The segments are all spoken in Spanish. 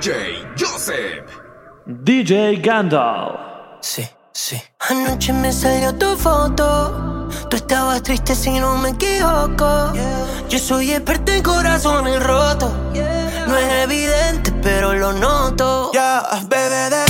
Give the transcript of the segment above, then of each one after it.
DJ Joseph. DJ Gandalf. Sí, sí. Anoche me salió tu foto. Tú estabas triste si no me equivoco. Yo soy experta en corazones rotos. No es evidente, pero lo noto. Ya, bebé de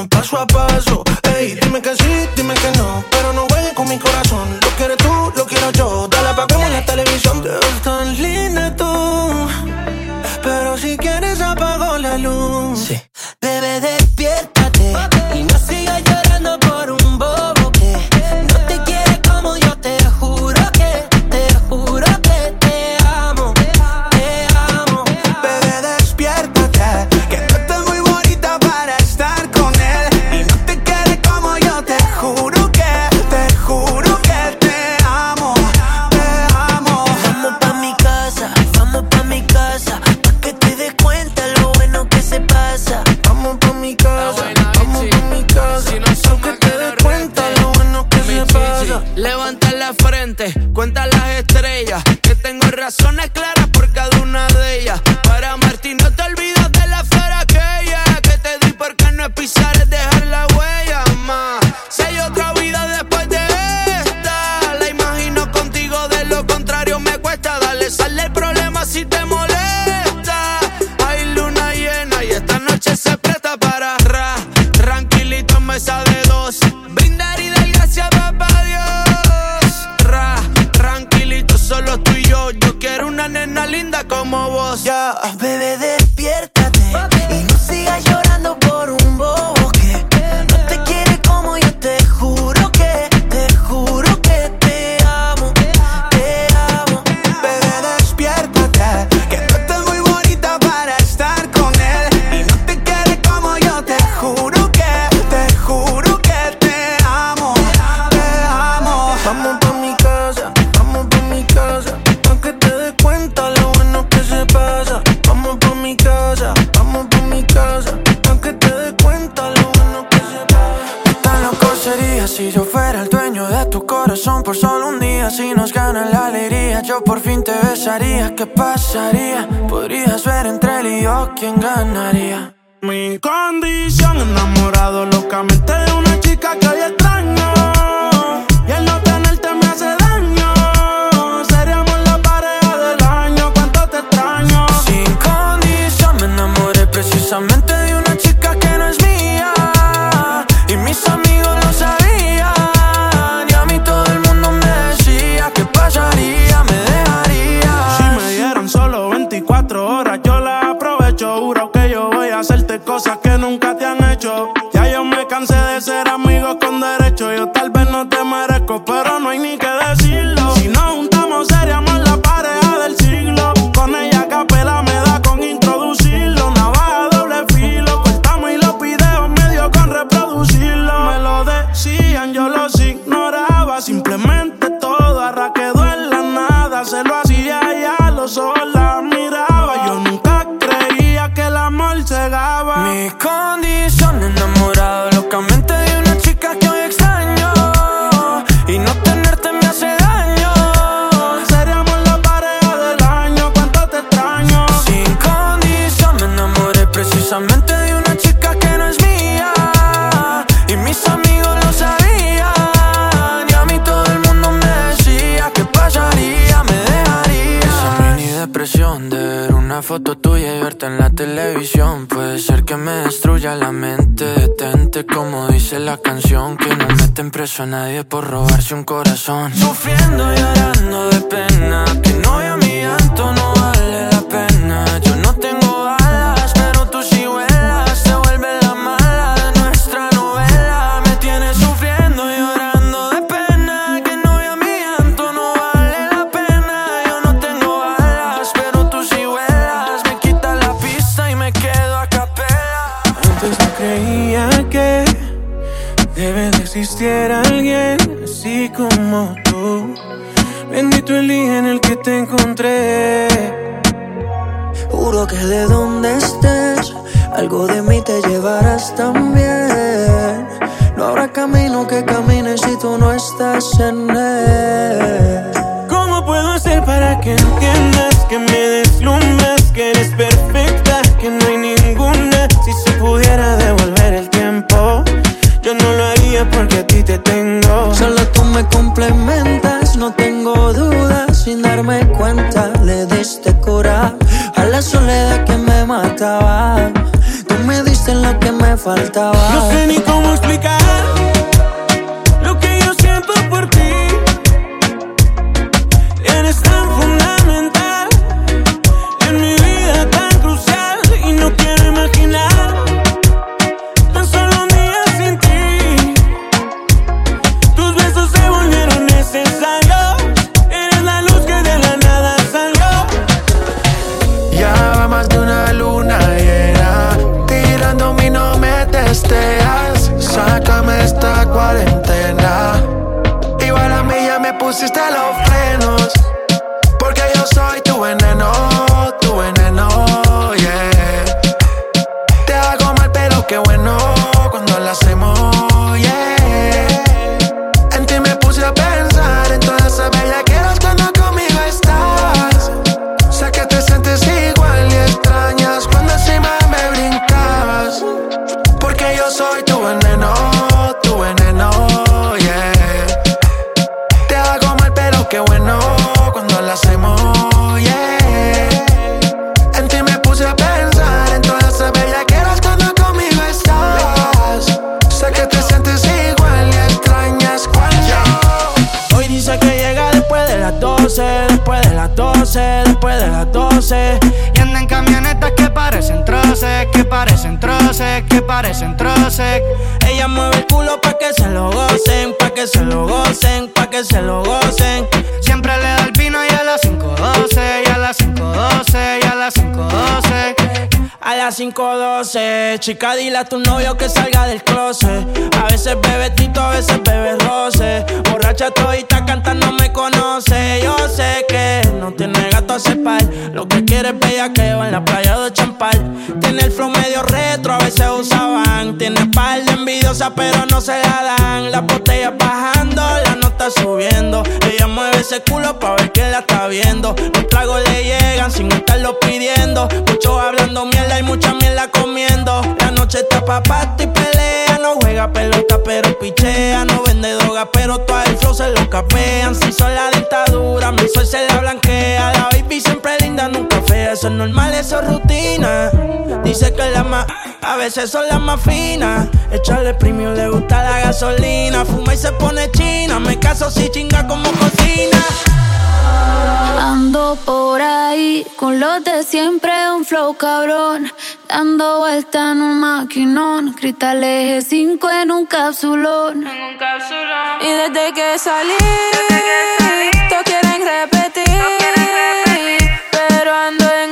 damos paso a foto tuya y verte en la televisión Puede ser que me destruya la mente. Detente como dice la canción Que no meten preso a nadie por robarse un corazón. Sufriendo y llorando de pena Que no a mi llanto no vale la pena. Te encontré. Juro que de donde estés, algo de mí te llevarás también. No habrá camino que camine si tú no estás en él. ¿Cómo puedo hacer para que entiendas que me deslumbras, que eres perfecta, que no hay ninguna? Si se pudiera devolver el tiempo, yo no lo haría porque a ti te tengo. Solo tú me complementas, no tengo dudas, sin darme cuenta le diste cura a la soledad que me mataba. Tú me diste lo que me faltaba. No sé ni cómo explicar 5.12, chica, dile a tu novio que salga del closet. A veces bebe tito, a veces bebe roce. Borracha todita cantando me conoce. Yo sé que no tiene gato a cepar. Lo que quiere es bellaqueo en la playa de Champal. Tiene el flow medio retro, a veces usaban. Tiene par de envidiosa, pero no se la dan. Las botellas bajando, la nota subiendo. Ella mueve ese culo pa' ver que la está viendo. Los tragos le llegan sin estarlo pidiendo. Muchos hablando mierda y mucha mierda comiendo. Noche está pa' y pelea. No juega pelota, pero pichea. No vende droga, pero todo el flow se lo capean. Si son la dictadura, mi sol se la blanquea. La baby siempre linda, nunca fea. Eso es normal, eso es rutina. Dice que la más, a veces son las más finas. Echarle premio, le gusta la gasolina. Fuma y se pone china. Me caso si chinga como cocina. Ando por ahí con los de siempre, un flow cabrón. Dando vuelta en un maquinón. Cristal eje 5 en un capsulón. Y desde que salí, todos quieren repetir. Pero ando en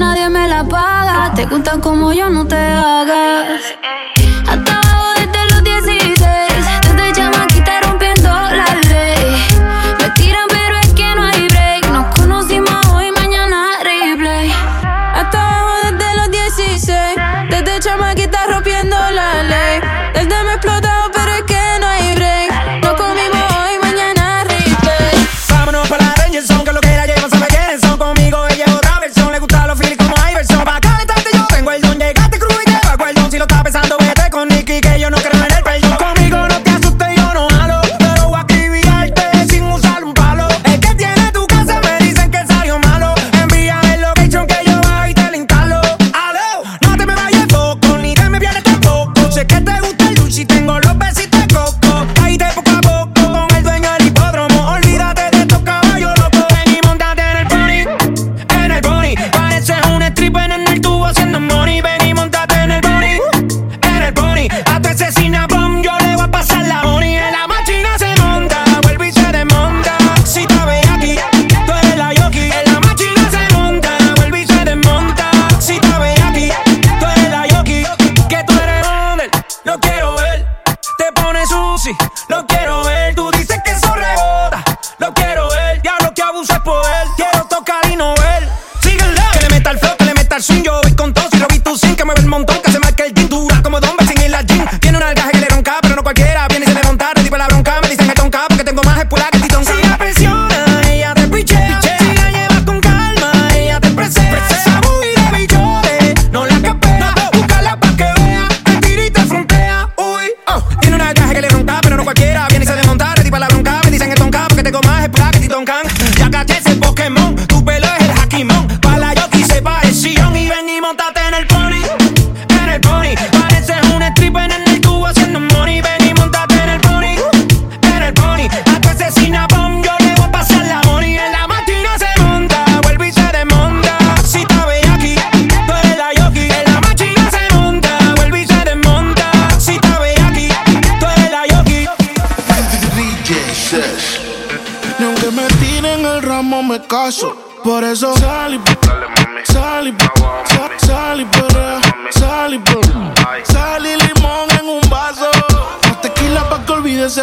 nadie me la paga. Te gustan como yo, no te hagas.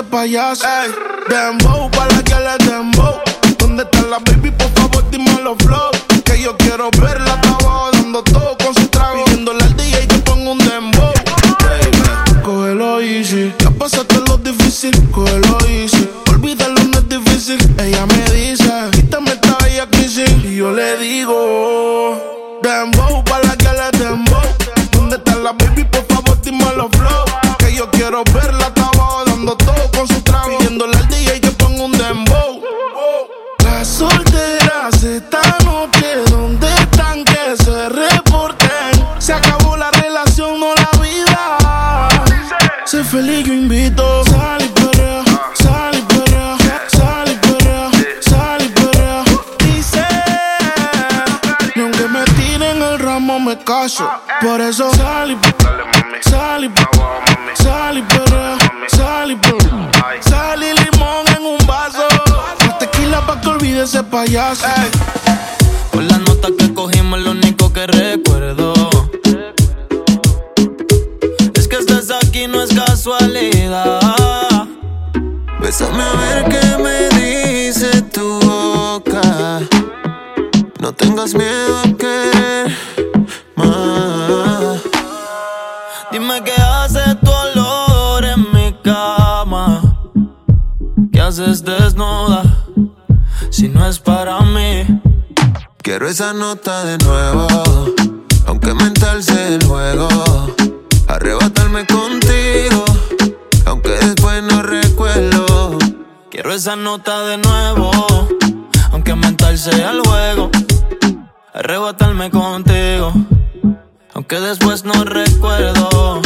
payaso. Ey, dembow para Ah, eh. por eso. Sal y sal y sal y perrea, sal y sal y limón en un vaso, tequila pa que olvide ese payaso. Con Por la nota que cogimos lo único que recuerdo. Es que estás aquí no es casualidad. Bésame a ver qué me dice tu boca. No tengas miedo que haces desnuda si no es para mí? Quiero esa nota de nuevo, aunque mentalse el juego. Arrebatarme contigo, aunque después no recuerdo. Quiero esa nota de nuevo, aunque mentalse el juego. Arrebatarme contigo, aunque después no recuerdo.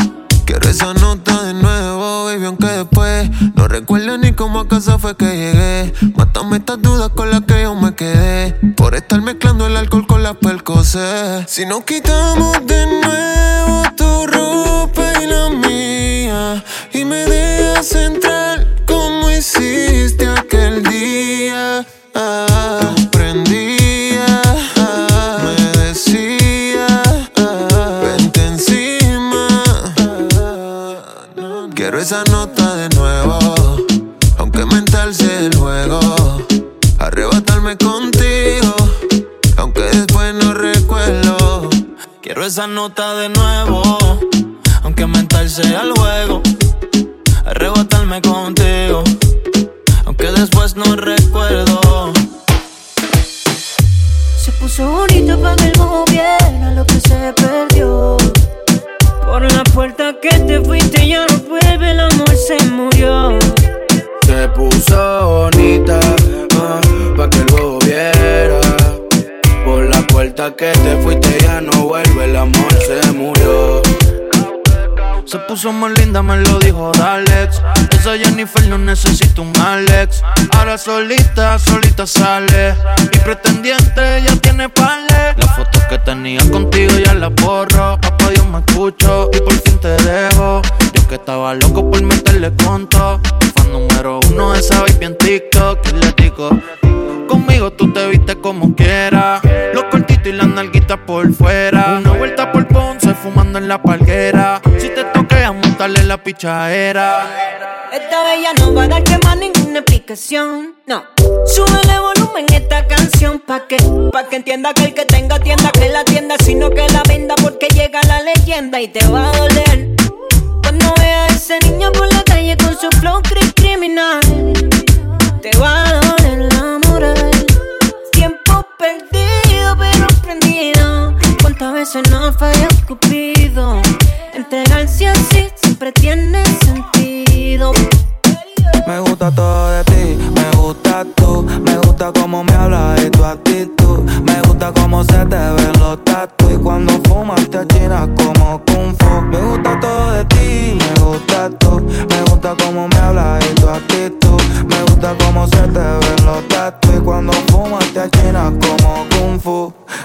Quiero esa nota de nuevo baby, aunque después no recuerdo ni cómo a casa fue que llegué. Mátame estas dudas con las que yo me quedé. Por estar mezclando el alcohol con las percocé. Si nos quitamos de nuevo tu ropa y la mía, y me dejas entrar como hiciste aquel día. Esa nota de nuevo, aunque mental sea el juego. Arrebatarme contigo, aunque después no recuerdo. Se puso bonito para que el bobo viera lo que se perdió. Por la puerta que te fuiste ya no vuelve, el amor se murió. Se puso bonita ah, pa' que. Que te fuiste ya no vuelve, el amor se murió. Se puso más linda, me lo dijo Alex. Esa Jennifer no necesita un Alex. Ahora solita, solita sale. Mi pretendiente ya tiene pale. Las fotos que tenía contigo ya las borro. Papá Dios me escucho y por fin te dejo. Yo que estaba loco por meterle conto. Fan número uno de esa baby en TikTok. Y le digo, conmigo tú te viste como quieras. Los cortitos y las nalguitas por fuera. Una vuelta por Ponce fumando en la palguera. Si te toquea, montarle la pichadera. Esta bella no va a dar que más ninguna explicación. No. Súbele volumen esta canción pa' que, pa' que entienda que el que tenga tienda que la tienda, sino que la venda porque llega la leyenda y te va a doler. Cuando vea a ese niño por la calle con su flow cri- criminal, te va a doler la moral. Perdido pero prendido. ¿Cuántas veces no falla Cupido? Entregarse así siempre tiene sentido. Me gusta todo de ti, me gusta tú, me gusta cómo me hablas y tu actitud, me gusta cómo se te ven los tatu y cuando fumas te achinas como kung fu. Me gusta todo de ti, me gusta tú, me gusta cómo me hablas y tu actitud, me gusta cómo se te ven los tatu y cuando fumas te achinas como.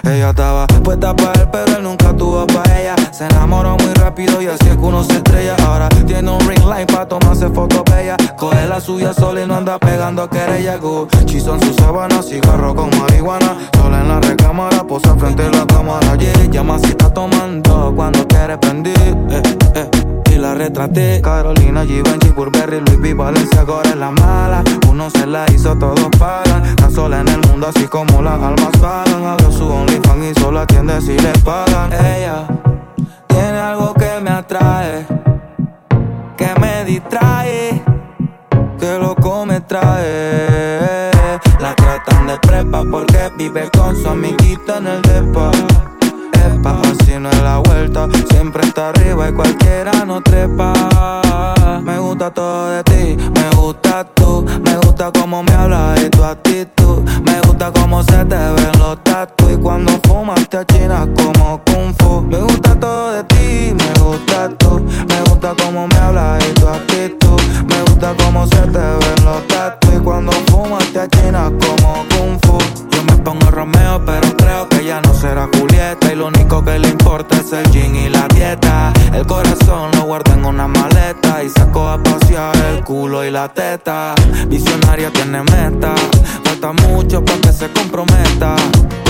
Ella estaba puesta para él, pero él nunca tuvo para ella. Se enamoró muy rápido y así es que uno se estrella. Ahora tiene un ring light para tomarse fotos bellas. Coge la suya sola y no anda pegando querella. Gucci son sus sábanas, cigarro con marihuana. Sola en la recámara, posa frente a la cámara. Yeah, llama si está tomando cuando quiere prender. Eh, eh. La retraté Carolina, Givenchy, Burberry, Luis V, Valencia, ahora la mala Uno se la hizo, todos pagan Está sola en el mundo así como las almas pagan Abrió su OnlyFans y solo atiende si le pagan Ella tiene algo que me atrae Que me distrae Que loco me trae. La tratan de prepa porque vive con su amiguita en el depa Así no es la vuelta. Siempre está arriba y cualquiera no trepa. Me gusta todo de ti, me gusta tú. Me gusta cómo me hablas y tu actitud. Me gusta cómo se te ven los tatu. Y cuando fumas te achinas como kung fu. Me gusta todo de ti, me gusta tú. Me gusta cómo me hablas y tu actitud. Me gusta cómo se te ven los tatu. Y cuando fumas te achinas como kung fu. Yo me pongo Romeo pero será Julieta Y lo único que le importa es el gin y la dieta. El corazón lo guarda en una maleta Y saco a pasear el culo y la teta. Visionaria tiene meta Falta mucho para que se comprometa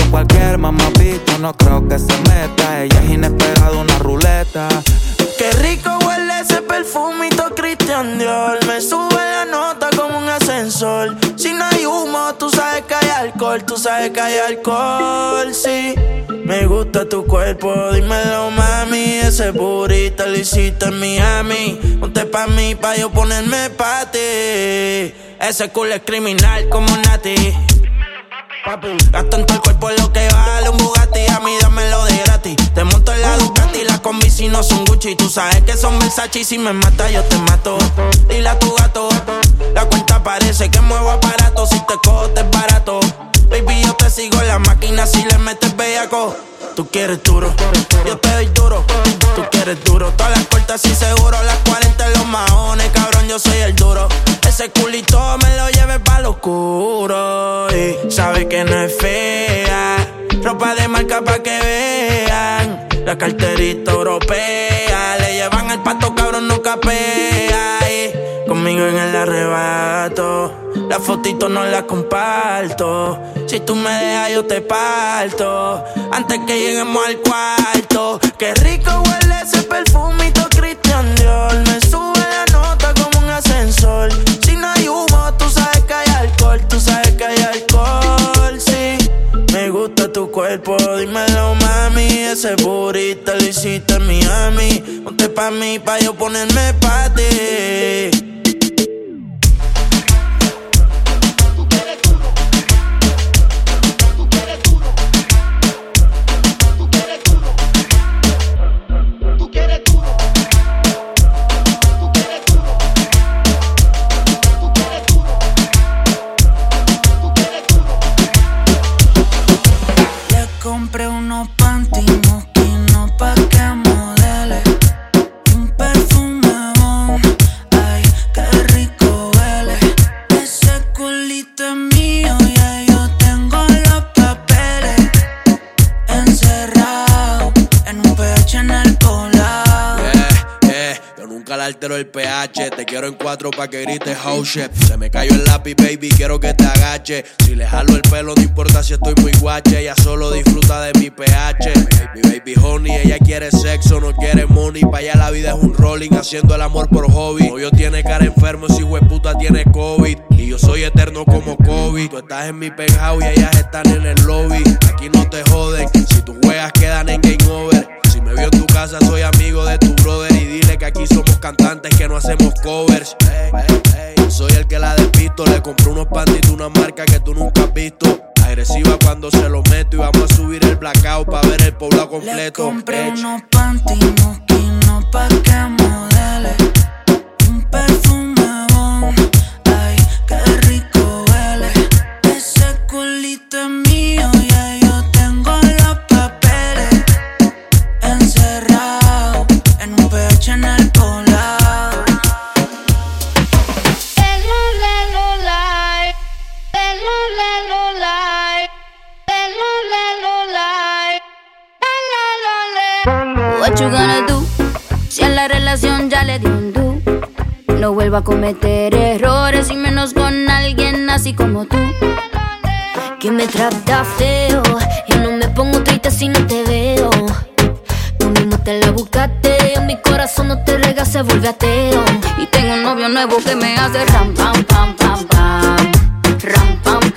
cualquier mamapito no creo que se meta. Ella es inesperada una ruleta. Qué rico huele ese perfumito Christian Dior. Me sube la nota como un ascensor. Si no hay humo, tú sabes que hay alcohol Tú sabes que hay alcohol, sí. Me gusta tu cuerpo, dímelo mami. Ese burrito lo hiciste en Miami. Ponte pa' mí, pa' yo ponerme pa' ti. Ese culo es criminal como Nati Gasto en todo el cuerpo lo que vale un Bugatti A mí dámelo de gratis Te monto en la Ducati Las combi si no son Gucci Tú sabes que son Versace y Si me mata yo te mato Dile a tu gato La cuenta parece que muevo aparato Si te cojo te es barato Baby yo te sigo la máquina Si le metes bellaco tú quieres duro. Yo te doy duro, tú quieres duro. Todas las puertas y seguro, las 40 en los maones, cabrón, yo soy el duro. Ese culito me lo lleve pa' lo oscuro. Y sabe que no es fea. Ropa de marca pa' que vean. La carterita europea. Le llevan el pato, cabrón, no capea. Y conmigo en el arrebato. La fotito no la comparto. Si tú me dejas, yo te parto. Antes que lleguemos al cuarto. Qué rico huele ese perfumito Christian Dior. Me sube la nota como un ascensor. Gusta tu cuerpo, dímelo, mami. Ese burrito lo hiciste en Miami. Ponte pa' mí, pa' yo ponerme pa' ti. Altero el pH. Te quiero en cuatro pa' que grites house shit. Se me cayó el lápiz, baby, quiero que te agache. Si le jalo el pelo, no importa si estoy muy guache. Ella solo disfruta de mi pH. Mi baby honey, ella quiere sexo, no quiere money. Pa' allá la vida es un rolling, haciendo el amor por hobby. yo tiene cara enfermo, si puta tiene COVID. Y yo soy eterno como COVID. Tú estás en mi penthouse y ellas están en el lobby. Aquí no te joden, si tus juegas quedan en game over. Si me vio en tu casa, soy amigo de tu brother. Dile que aquí somos cantantes que no hacemos covers. soy el que la despisto. Le compré unos panties una marca que tú nunca has visto. Agresiva cuando se lo meto y vamos a subir el blackout para ver el pueblo completo. Le compré unos panties no pa' que modele. Un perfume le di un do. No vuelvo a cometer errores y menos con alguien así como tú. Que me trata feo y no me pongo triste si no te veo. Tú mismo te la buscaste, mi corazón no te rega, se vuelve ateo. Y tengo un novio nuevo que me hace ram pam pam pam pam. Ram pam pam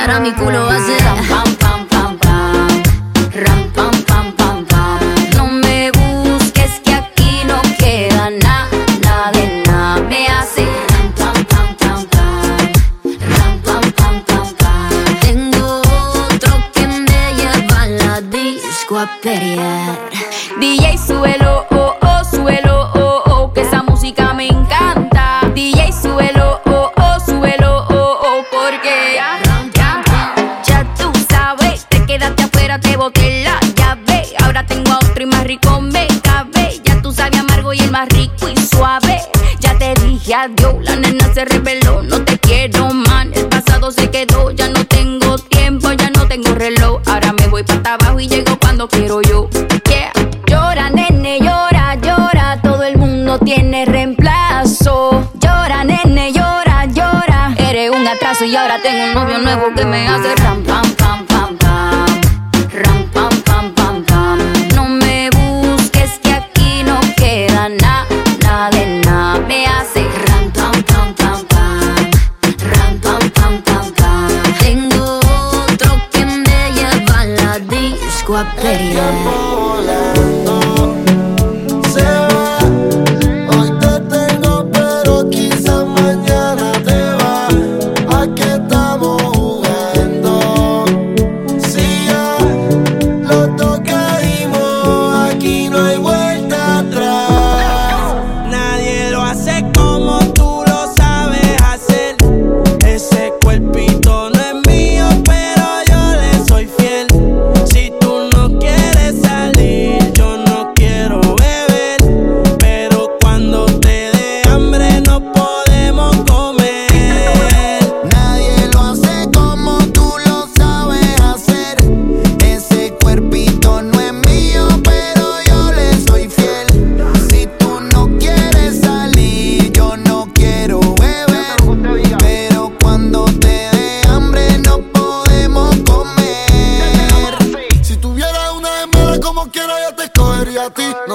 ahora mi culo va a ser ram, pam, pam, pam, pam. Ram, pam, pam, pam, pam. No me busques que aquí no queda nada, nada de nada. Me hace ram, pam, pam, pam, pam. Ram, pam, pam, pam, pam. Tengo otro que me lleva a la disco a pelear. Nuevo me hace ram, pam, pam, pam, pam. Ram, pam, pam, pam, pam. No me busques que aquí no queda nada, de nada. Me hace ram, pam, pam, pam, pam. Ram, pam, pam, pam, pam. Tengo otro que me lleva a la disco a pelear.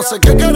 Sé qué carajo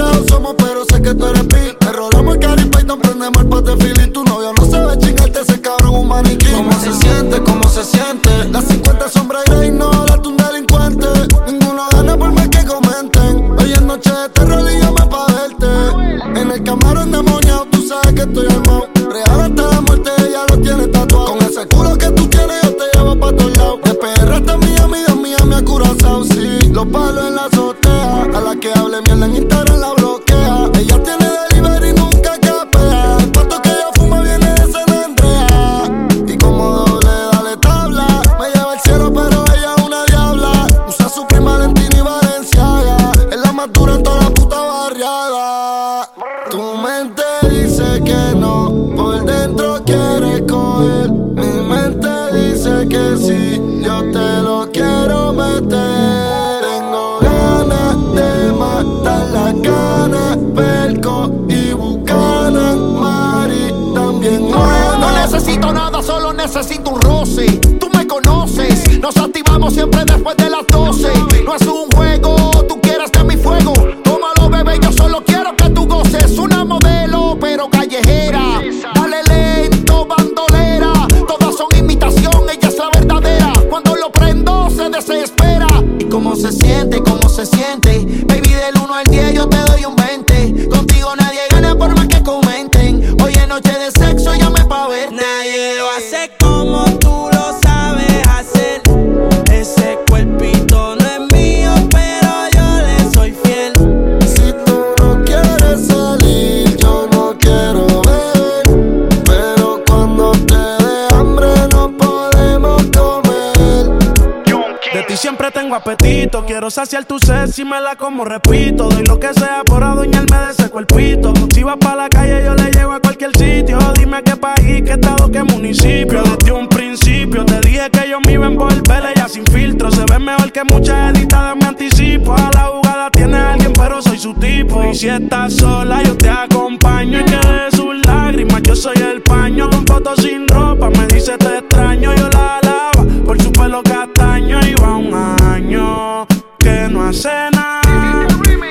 Quiero saciar tu sed si me la como, repito. Doy lo que sea por adueñarme de ese cuerpito. Si vas pa' la calle, yo le llevo a cualquier sitio. Dime qué país, qué estado, qué municipio. Desde un principio te dije que yo me iba a envolver. Ella sin filtro se ve mejor que muchas editadas. Me anticipo a la jugada. Tiene alguien, pero soy su tipo. Y si estás sola, yo te acompaño. Y que de sus lágrimas, yo soy el paño. Con fotos sin ropa, me dice te extraño. Yo la alaba por su pelo castaño. Y va un año que no hace nada.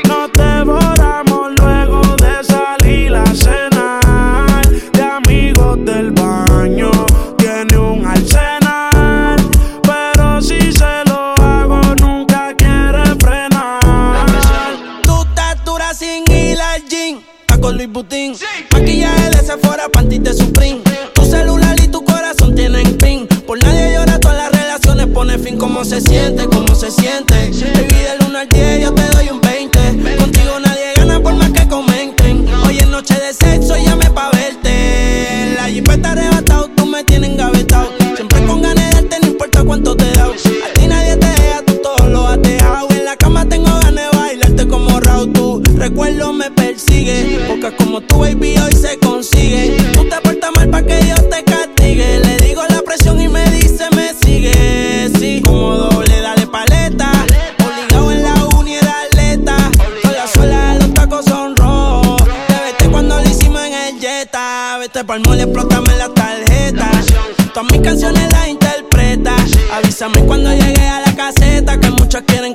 Nos devoramos luego de salir a cenar. De amigos del baño, tiene un arsenal. Pero si se lo hago, nunca quiere frenar. Tú estás dura sin ir al. Está con Luis Butín. Pone fin. ¿Cómo se siente? ¿Cómo se siente? Baby, del 1 al 10 yo te doy un 20. Contigo nadie gana por más que comenten. Hoy es noche de sexo, llame pa' verte. La jipeta arrebatado, tú me tienes engavetado. Siempre con ganas de darte, no importa cuánto te da. A ti nadie te deja, tú todo lo has dejado. En la cama tengo ganas de bailarte como Raúl. Tu recuerdo me persigue. Porque como tu baby hoy se consigue. Pa'l mall, explótame la tarjeta. Todas mis canciones las interpreta. Avísame cuando llegue a la caseta, que muchos quieren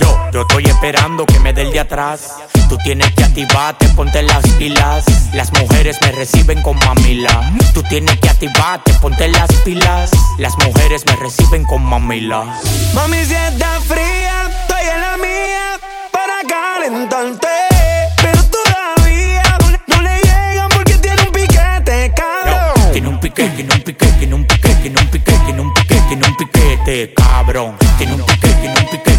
Yo, estoy esperando que me dé el de atrás. Tú tienes que activarte, ponte las pilas. Las mujeres me reciben con mamila. Tú tienes que activarte, ponte las pilas. Las mujeres me reciben con mamila. Mami, si está fría, estoy en la mía para calentarte. Pero todavía no le, no le llegan porque tiene un piquete, cabrón. Tiene un piquete, tiene un piquete, tiene un piquete, tiene un piquete, cabrón. Tiene un piquete, tiene un piquete,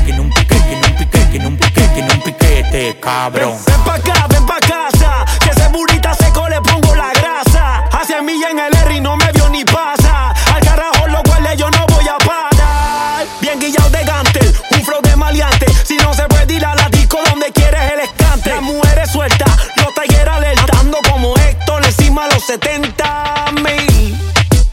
cabrón. Ven pa' acá, ven pa' casa. Que ese burrita seco le pongo la grasa. Hace milla en el R y no me vio ni pasa. Al carajo los cuales yo no voy a parar. Bien guillado de gantel, un flow de maleante. Si no se puede ir a la disco donde quieres el escante. Las mujeres sueltas, los talleres alertando como Héctor encima de los 70 mil.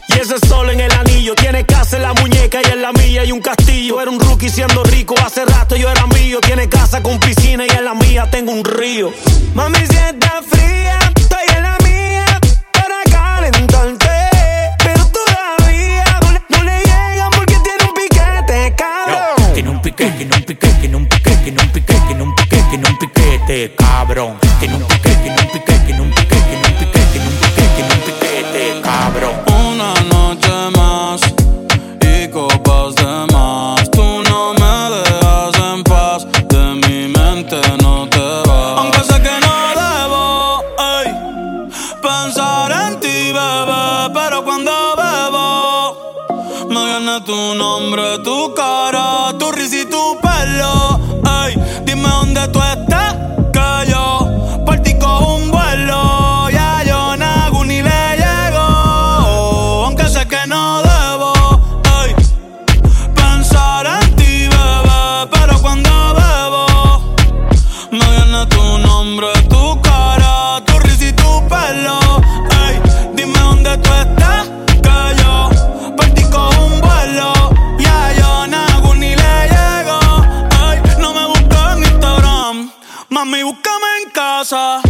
Y ese sol en el anillo tiene casa en la muñeca y en la mía hay un castillo. Era un rookie siendo rico, hace rato yo era mío. Tiene casa con piscina y tengo un río. Mami, si está fría, estoy en la mía para calentarte. Pero todavía no le, no le llegan porque tiene un piquete, cabrón. Tiene un piquete, tiene un piquete, tiene un piquete, tiene un piquete, tiene un piquete, tiene un piquete, cabrón. Tiene un en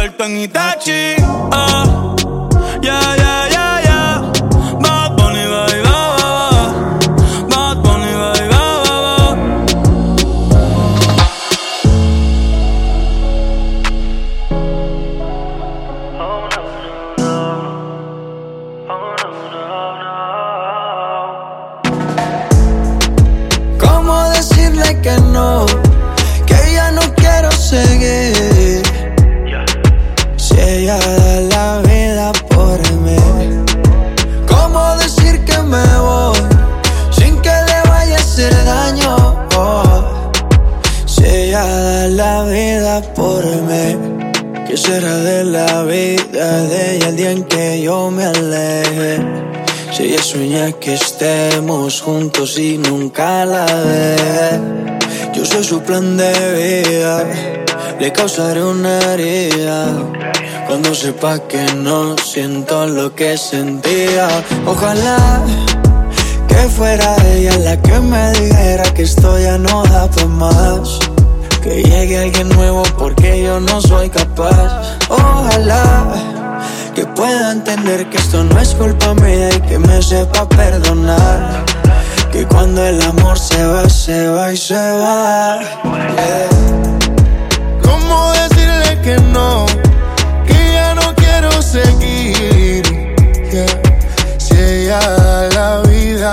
Convierto en Itachi ah. Que estemos juntos y nunca la ve, yo soy su plan de vida, le causaré una herida. Cuando sepa que no siento lo que sentía, ojalá que fuera ella la que me dijera que esto ya no da para más. Que llegue alguien nuevo porque yo no soy capaz. Ojalá que pueda entender que esto no es culpa mía y que me sepa perdonar. Que cuando el amor se va, se va y se va. Yeah. ¿Cómo decirle que no? Que ya no quiero seguir. Si ella da la vida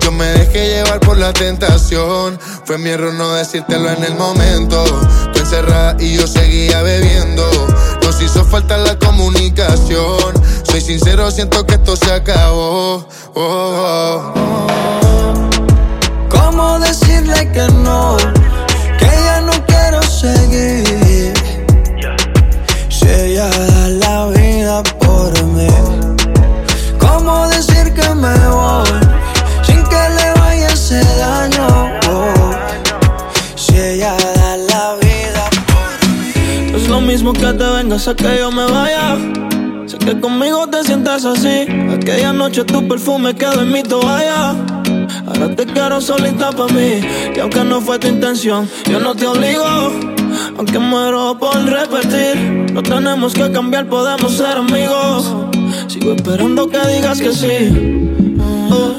Me dejé llevar por la tentación. Fue mi error no decírtelo en el momento. Tú encerrada y yo seguía bebiendo. Nos hizo falta la comunicación. Soy sincero, siento que esto se acabó. Oh, oh. ¿Cómo decirle que no? Que ya no quiero seguir. Si ella da la vida por mí. ¿Cómo decir que me voy que te vengas a que yo me vaya. Sé que conmigo te sientas así. Aquella noche tu perfume quedó en mi toalla. Ahora te quiero solita para mí. Y aunque no fue tu intención, yo no te obligo. Aunque muero por repetir, no tenemos que cambiar, podemos ser amigos. Sigo esperando que digas que sí. Oh,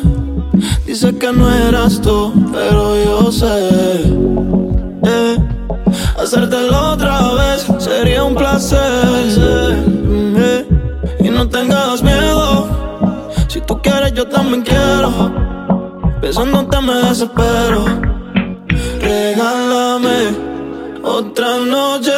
Dice que no eras tú, pero yo sé. Eh, Hacértelo otra vez sería un placer. Y no tengas miedo. Si tú quieres, yo también quiero. Besándote me desespero. Regálame otra noche.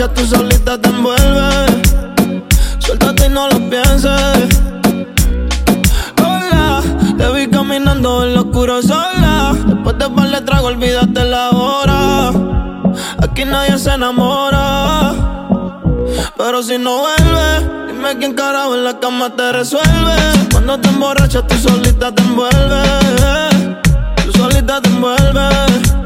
Emborrachas, tú solita te envuelves. Suéltate y no lo pienses. Hola, te vi caminando en lo oscuro sola. Después de par de trago, olvídate la hora. Aquí nadie se enamora. Pero si no vuelves, dime quién carajo en la cama te resuelve. Cuando te emborrachas, tú solita te envuelves. Tú solita te envuelves.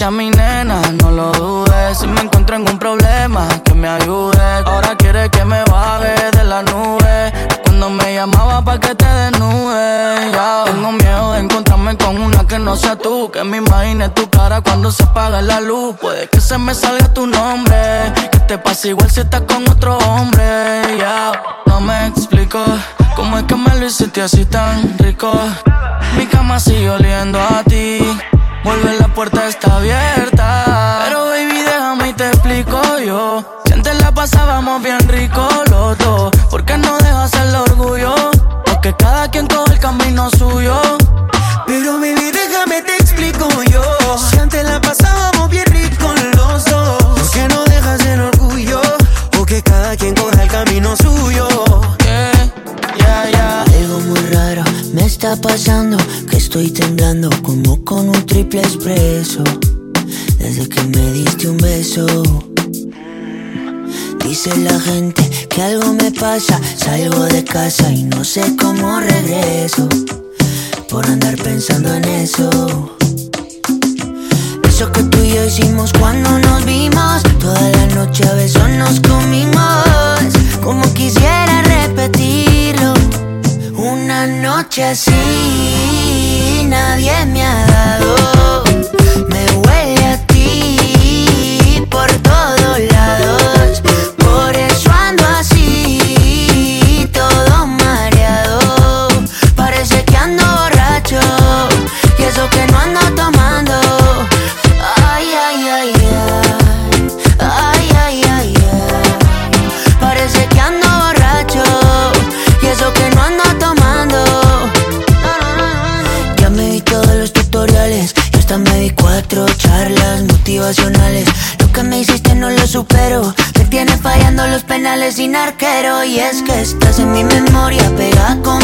a mi nena, no lo dudes. Si me encuentro en un problema, que me ayude. Ahora quiere que me baje de la nube. Cuando me llamaba pa' que te desnude. Ya tengo miedo de encontrarme con una que no sea tú. Que me imagine tu cara cuando se apaga la luz. Puede que se me salga tu nombre. Que te pase igual si estás con otro hombre. Ya no me explico cómo es que me lo hiciste así tan rico. Mi cama sigue oliendo a ti. Vuelve, la puerta está abierta. Pero baby, déjame y te explico yo. Si antes la pasábamos bien rico los dos, ¿por qué no dejas el orgullo? Porque cada quien coge el camino suyo. está pasando? Que estoy temblando como con un triple expreso. Desde que me diste un beso. Dice la gente que algo me pasa. Salgo de casa y no sé cómo regreso. Por andar pensando en eso. Eso que tú y yo hicimos cuando nos vimos. Toda la noche a besos nos comimos. Como quisiera repetir noche así nadie me ha dado. Me huele a ti por todo lado. Lo que me hiciste no lo supero. Me tienes fallando los penales sin arquero. Y es que estás en mi memoria, pega con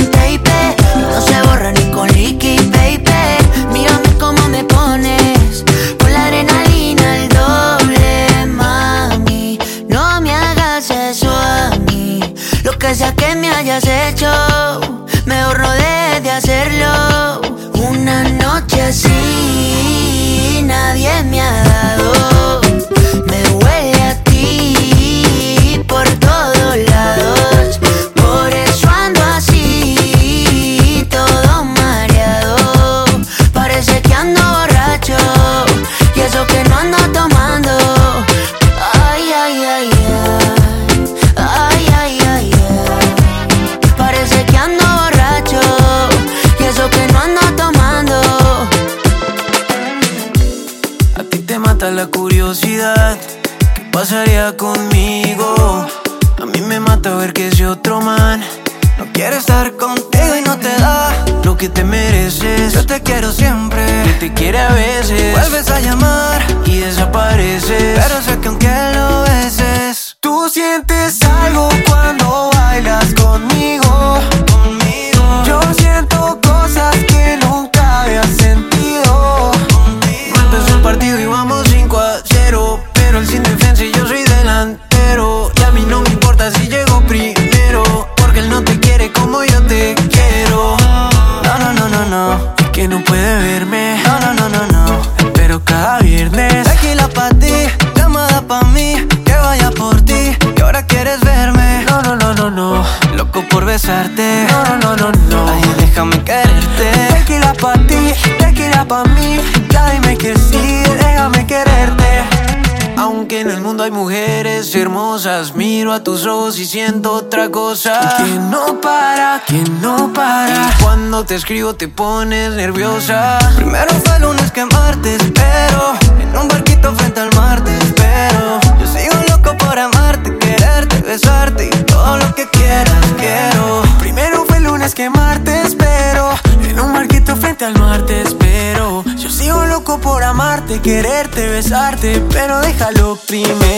siento otra cosa. Que no para, que no para. Y cuando te escribo te pones nerviosa. Primero fue lunes que martes, pero en un barquito frente al mar te espero. Yo sigo loco por amarte, quererte, besarte y todo lo que quieras quiero. Primero fue lunes que martes, pero en un barquito frente al mar te espero. Yo sigo loco por amarte, quererte, besarte, pero déjalo primero.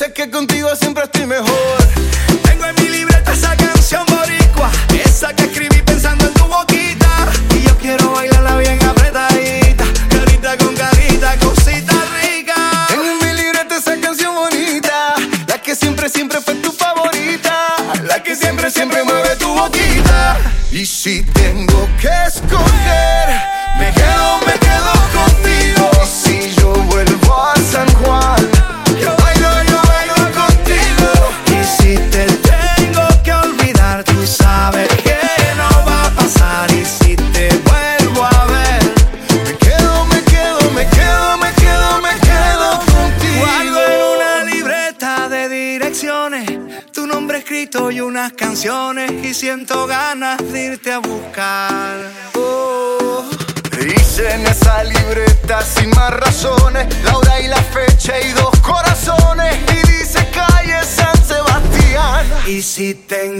sé que contigo siempre estoy mejor.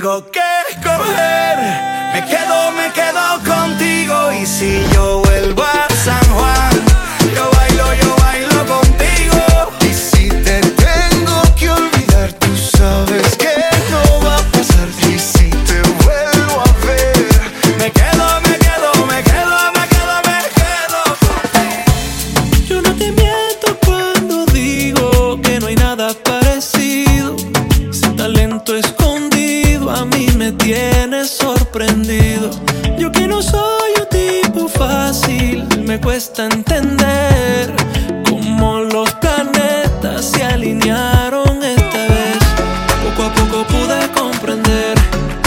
Tengo que escoger, me quedo, me quedo contigo. Y si yo vuelvo a San Juan, yo bailo, yo bailo contigo. Y si te tengo que olvidar, tú sabes que no va a pasar. Y si te vuelvo a ver, Me quedo, me quedo, me quedo, me quedo, me quedo. Yo no te miento cuando digo que no hay nada parecido. Cuesta entender cómo los planetas se alinearon esta vez. Poco a poco pude comprender,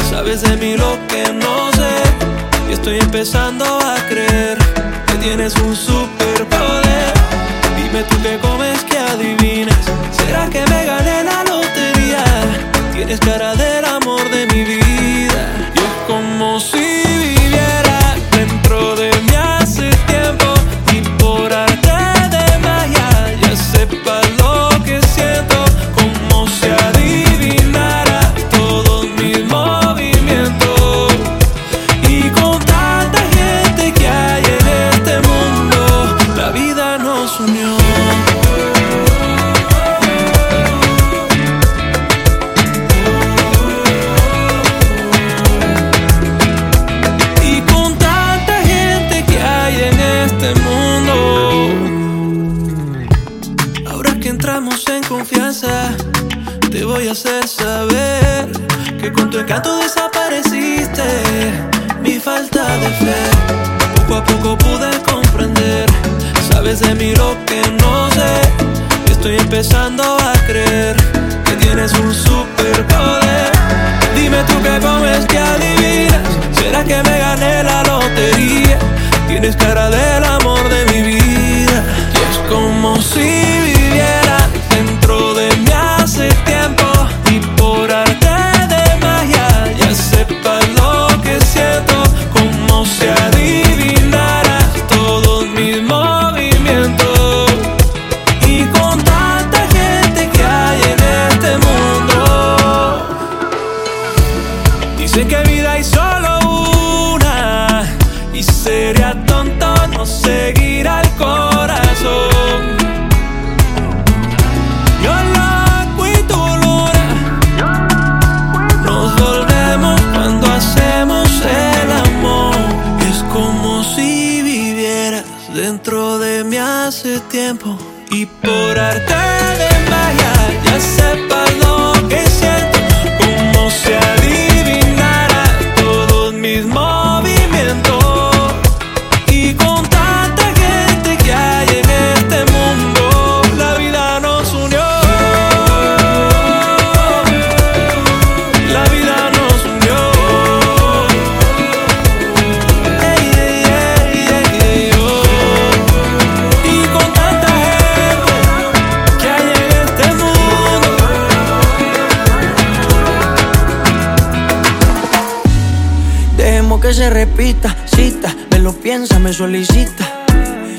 sabes de mí lo que no sé. Y estoy empezando a creer que tienes un superpoder. tiempo. Y por arte solicita.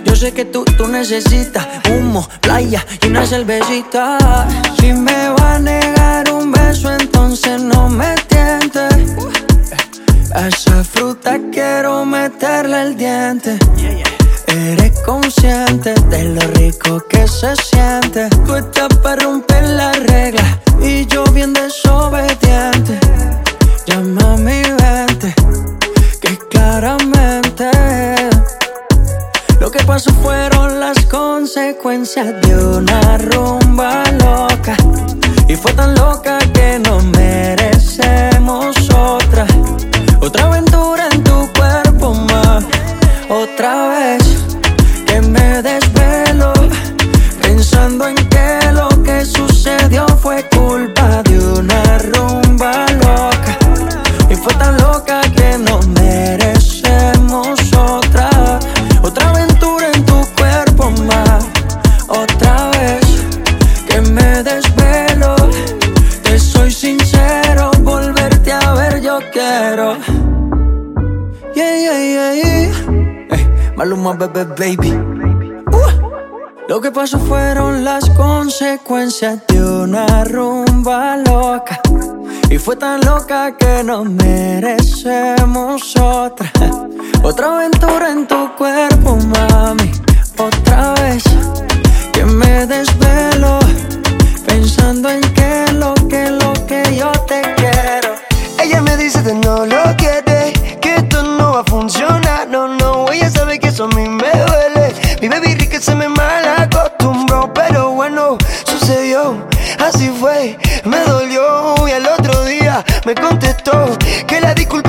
Yo sé que tú, tú necesitas humo, playa y una cervecita. Si me va a negar un beso, entonces no me tientes. Esa fruta quiero meterle el diente. Eres consciente de lo rico que se siente. Tú estás para romper la regla y yo bien desobediente. Lo que pasó fueron las consecuencias de una rumba loca. Y fue tan loca que nos merecemos otra. Otra aventura en tu cuerpo, mami. Otra vez que me desvelo. Pensando en que lo que, lo que yo te quiero. Ella me dice que no lo quiero me dolió y al otro día me contestó que la disculpa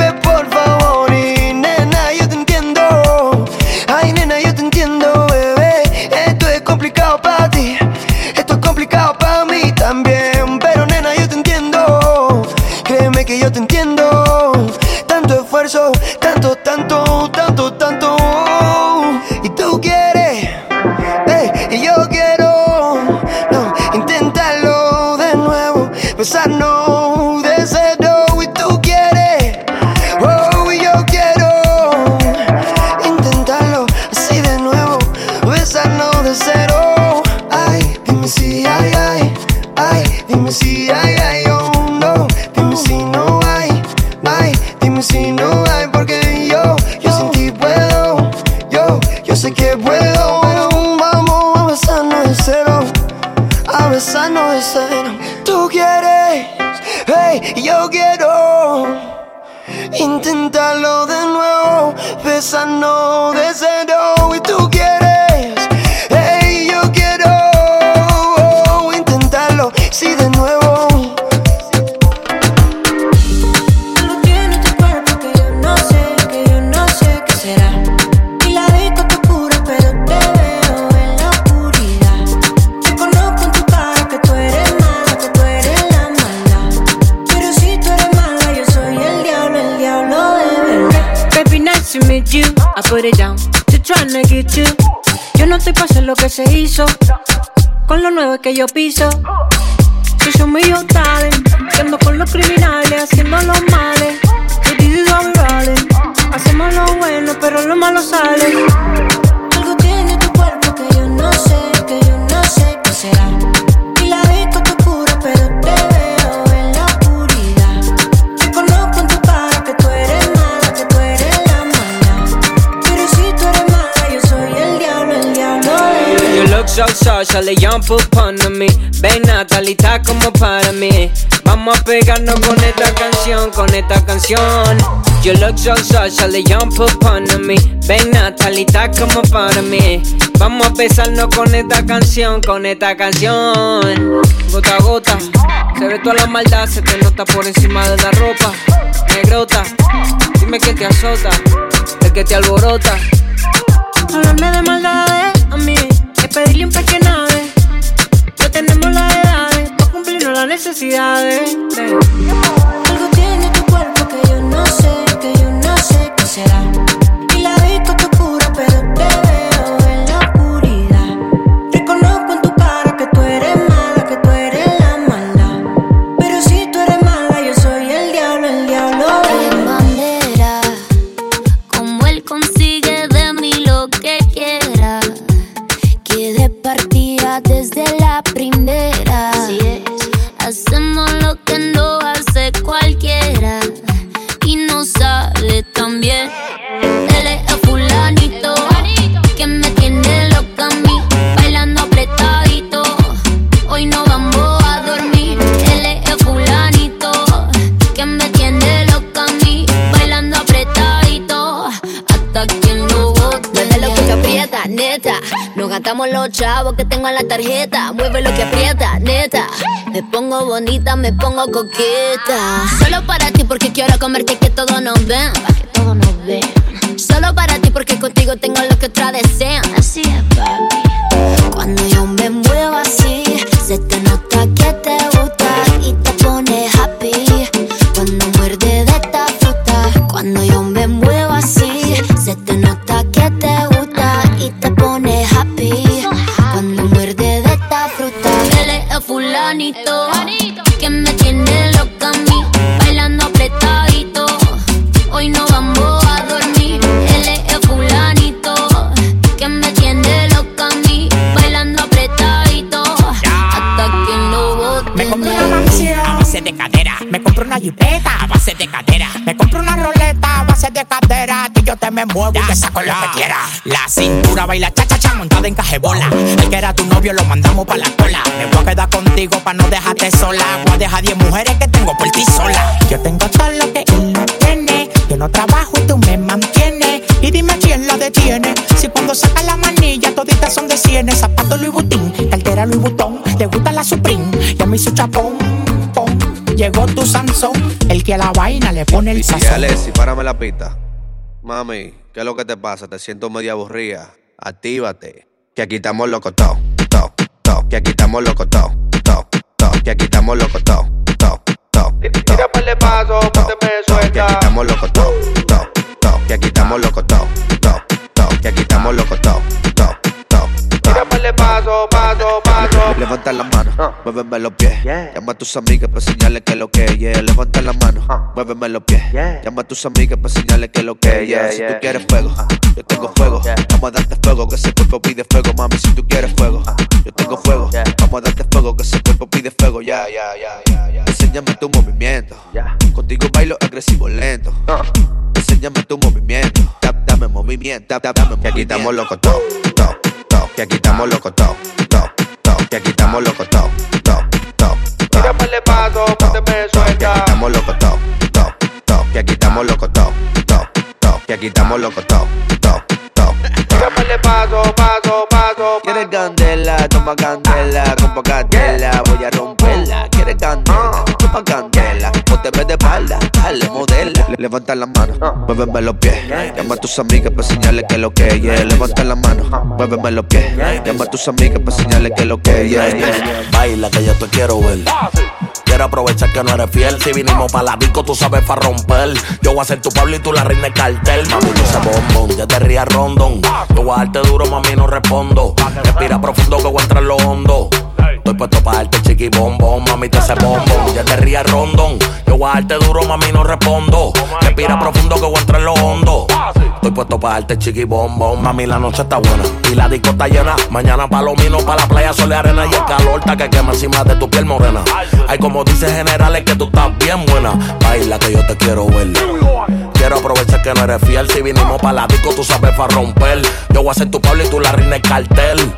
Yo no estoy para hacer lo que se hizo. Con lo nuevo que yo piso. Soy yo mío talent. Con los criminales haciendo los males. Hacemos lo bueno, pero lo malo sale. Look so social, jump up on me. Ven Natalie, está como para mí. Vamos a pegarnos con esta canción, con esta canción. You look so social, up on me. Ven Natalie, está como para mí. Vamos a besarnos con esta canción, con esta canción. Gota a gota, se ve toda la maldad, se te nota por encima de la ropa. Negrota, dime que te azota, el que te alborota. Hablarme de maldades a mí, pedirle un pez que nade. Ya tenemos las edades, para cumplirnos las necesidades. Algo tiene tu cuerpo que yo no sé, que yo no sé qué será. Neta. Nos gastamos los chavos que tengo en la tarjeta. Mueve lo que aprieta, neta. Me pongo bonita, me pongo coqueta. Solo para ti porque quiero comerte que todo nos ven. Que todo nos ven. Solo para ti porque contigo tengo lo que otra desean. Así es, Cintura baila cha cha cha montada en cajebola. El que era tu novio lo mandamos pa' la cola. Me voy a quedar contigo pa' no dejarte sola. Voy a dejar 10 mujeres que tengo por ti sola. Yo tengo todo lo que él no tiene. Yo no trabajo y tú me mantienes. Y dime quién la detiene. Si cuando saca la manilla toditas son de cienes. Zapato Louis Vuitton, cartera Louis Vuitton. Le gusta la Supreme y a mí su chapón. pom. Llegó tu Sansón, el que a la vaina le pone el Y sazón. Alexi, párame la pista. Mami, ¿qué es lo que te pasa? Te siento medio aburrida. Actívate. Que aquí estamos locos, to, to, to. Que aquí estamos locos, to, to, to. Que aquí estamos locos, to, to, to. Tira de pasos, ponte me suelta. Que aquí estamos locos, to, to, to. Que aquí estamos locos, to, to, to. Que aquí estamos locos, to, to, to. Tira pasos, paso, paso. Levanta la mano, muéveme los pies. Llama a tus amigas para enseñarles que lo que. Yeah. Levanta la mano, muéveme los pies. Llama a tus amigas para enseñarles que lo que. Yeah. Si tú quieres fuego, yo tengo fuego. Vamos a darte fuego, que ese cuerpo pide fuego, mami. Si tú quieres fuego, yo tengo fuego. Vamos a darte fuego, que ese cuerpo pide fuego. Ya, ya, ya, ya, ya. Enséñame tu movimiento. Contigo bailo agresivo lento. Enséñame tu movimiento. Da- Dame movimiento, da- dame movimiento. Que aquí estamos locos, to, to, to. Que aquí estamos locos, to, Que aquí estamos locos, to, to, to. Tira par de pasos, ponte me suelta. Que aquí estamos locos, to, to, to. Que aquí estamos locos, to, to, to. Que aquí estamos locos, to, to, to. Pasos, paso, paso. ¿Quieres candela? Toma candela, compa candela, voy a romperla. ¿Quieres candela? Toma candela, ponte de espalda, dale, modela. Le- Levanta la mano, muéveme los pies. Llama a tus amigas para enseñarles que lo que es. yeah. Levanta la mano, muéveme los pies. Llama a tus amigas para enseñarles que lo que es. yeah, yeah. Baila que yo te quiero ver. Quiero aprovechar que no eres fiel. Si vinimos para la disco, tú sabes para romper. Yo voy a ser tu Pablo y tú la reina del cartel. Mami, se bombón, ya te rías rondón. Yo voy a darte duro, mami, no respondo. Respira profundo que voy a entrar en lo hondo. Estoy puesto para darte chiqui bombón, mami, te hace bombón. Ya te rías rondón. Yo voy a darte duro, mami, no respondo. Respira profundo que voy a entrar en lo hondo. Estoy puesto para darte chiqui bombón, mami, la noche está buena y la disco está llena. Mañana palomino para la playa, sol y arena y el calor está que quema encima de tu piel morena. Ay, como dice generales que tú estás bien buena. Baila que yo te quiero ver. Quiero aprovechar que no eres fiel. Si vinimos para la disco, tú sabes para romper. Yo voy a ser tu Pablo y tú la reina del cartel.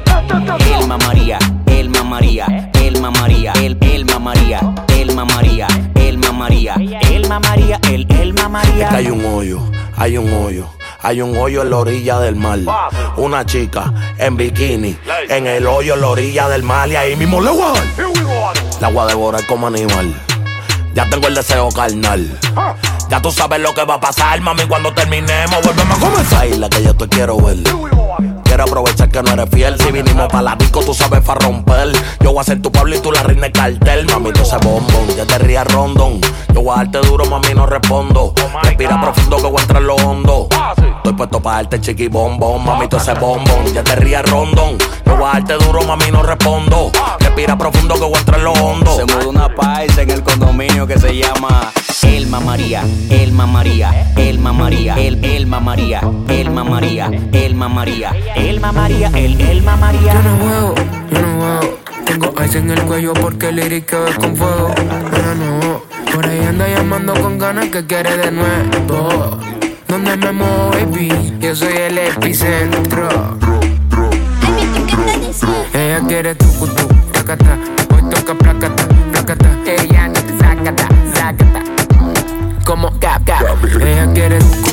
Elma María, Elma María, Elma María, el Elma María, Elma María, Elma María, Elma María, el Elma María. Es que hay un hoyo, hay un hoyo. Hay un hoyo en la orilla del mar. Una chica en bikini. En el hoyo en la orilla del mar. Y ahí mismo le voy a. La voy a devorar como animal. Ya tengo el deseo carnal. Ya tú sabes lo que va a pasar, mami, cuando terminemos. Volvemos a comenzar. la que yo te quiero ver. Quiero aprovechar que no eres fiel. Si vinimos para la disco, tú sabes para romper. Yo voy a ser tu Pablo y tú la reina cartel. Mami, tú ese bombón, ya te rías rondón. Yo voy a darte duro, mami, no respondo. Respira profundo que voy a entrar en lo hondo. Estoy puesto para darte chiqui bombón. Mami, tú ese bombón, ya te rías rondón. Yo voy a darte duro, mami, no respondo. Respira profundo que voy a entrar en lo hondo. Se mudó una paisa en el condominio que se llama Elma María, Elma María, Elma María, el Elma María, Elma María, Elma María, Elma María, el Elma María. Yo no juego, yo no juego. Tengo ice en el cuello porque el lírico es con fuego. No, no, por ahí anda llamando con ganas que quiere de nuevo. Donde me muevo, baby, yo soy el epicentro. Ella quiere tu cutu, tacata, Ella quiere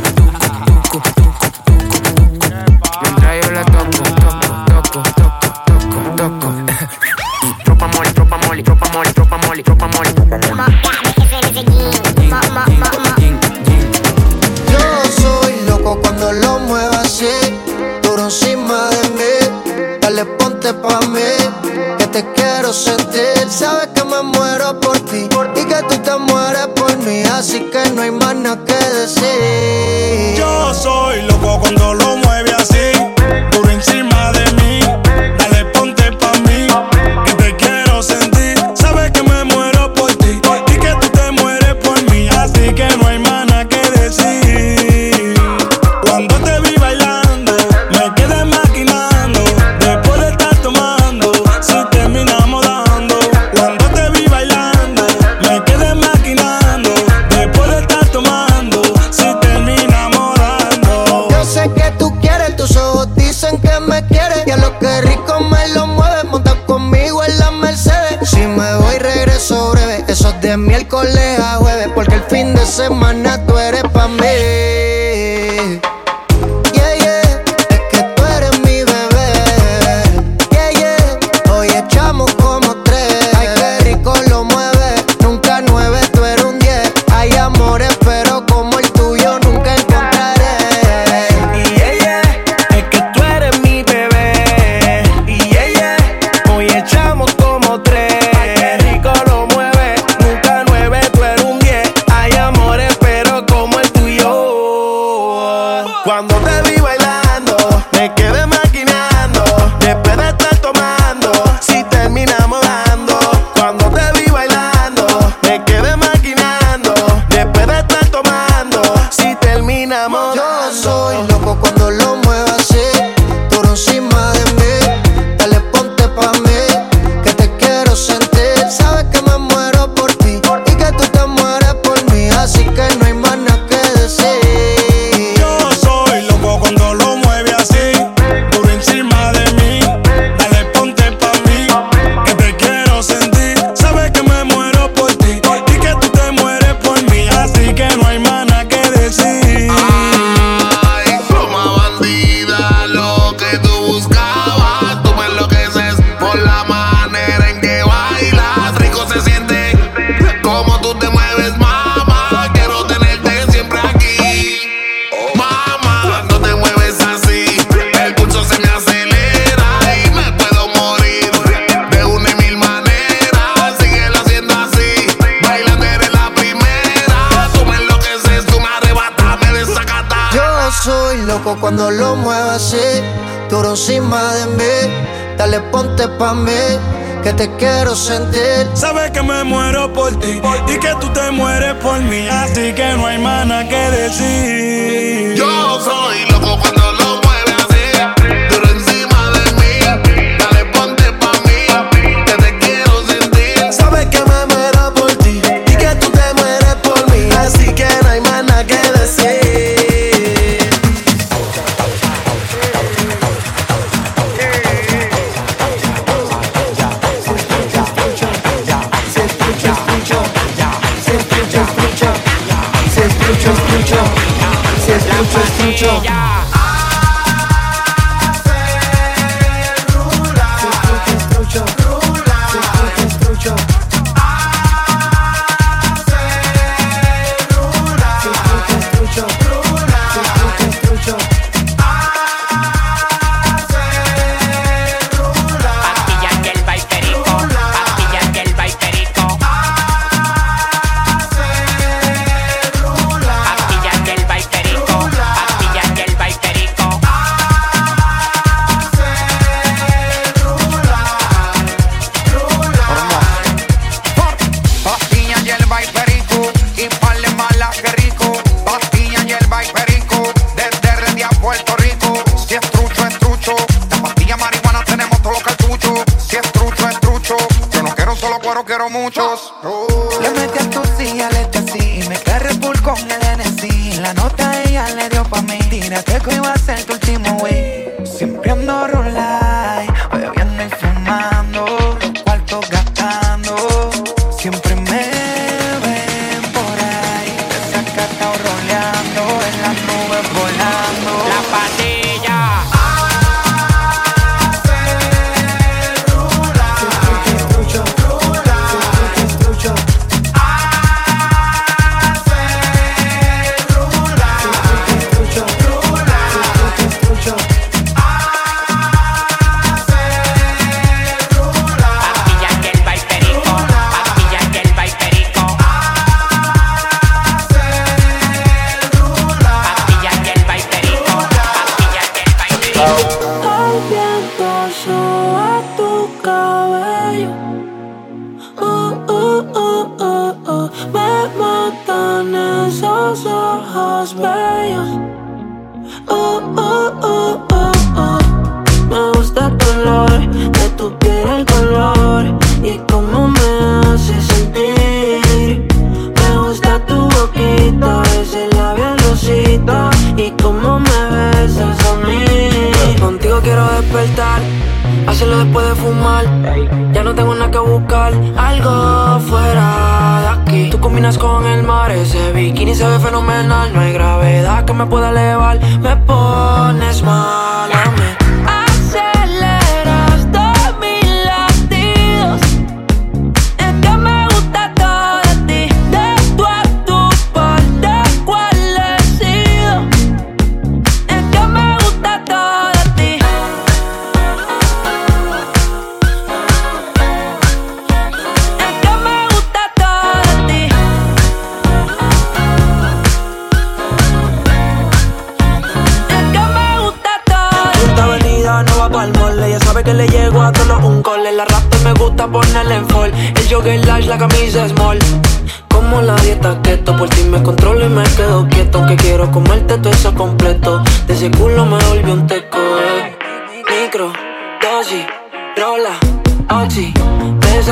te quiero sentir. Sabes que me muero por ti y que tú te mueres por mí, así que no hay más nada que decir.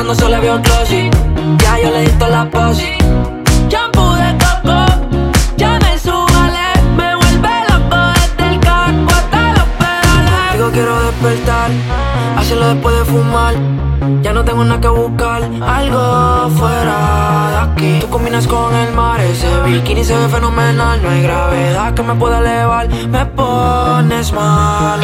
pensando solo había un closet. Ya yo le di toda la posi. Shampoo de coco, ya me subale. Me vuelve loco desde el carro hasta los pedales. Digo, quiero despertar, hacerlo después de fumar. Ya no tengo nada que buscar, algo fuera de aquí. Tú combinas con el mar, ese bikini se ve fenomenal. No hay gravedad que me pueda elevar, me pones mal.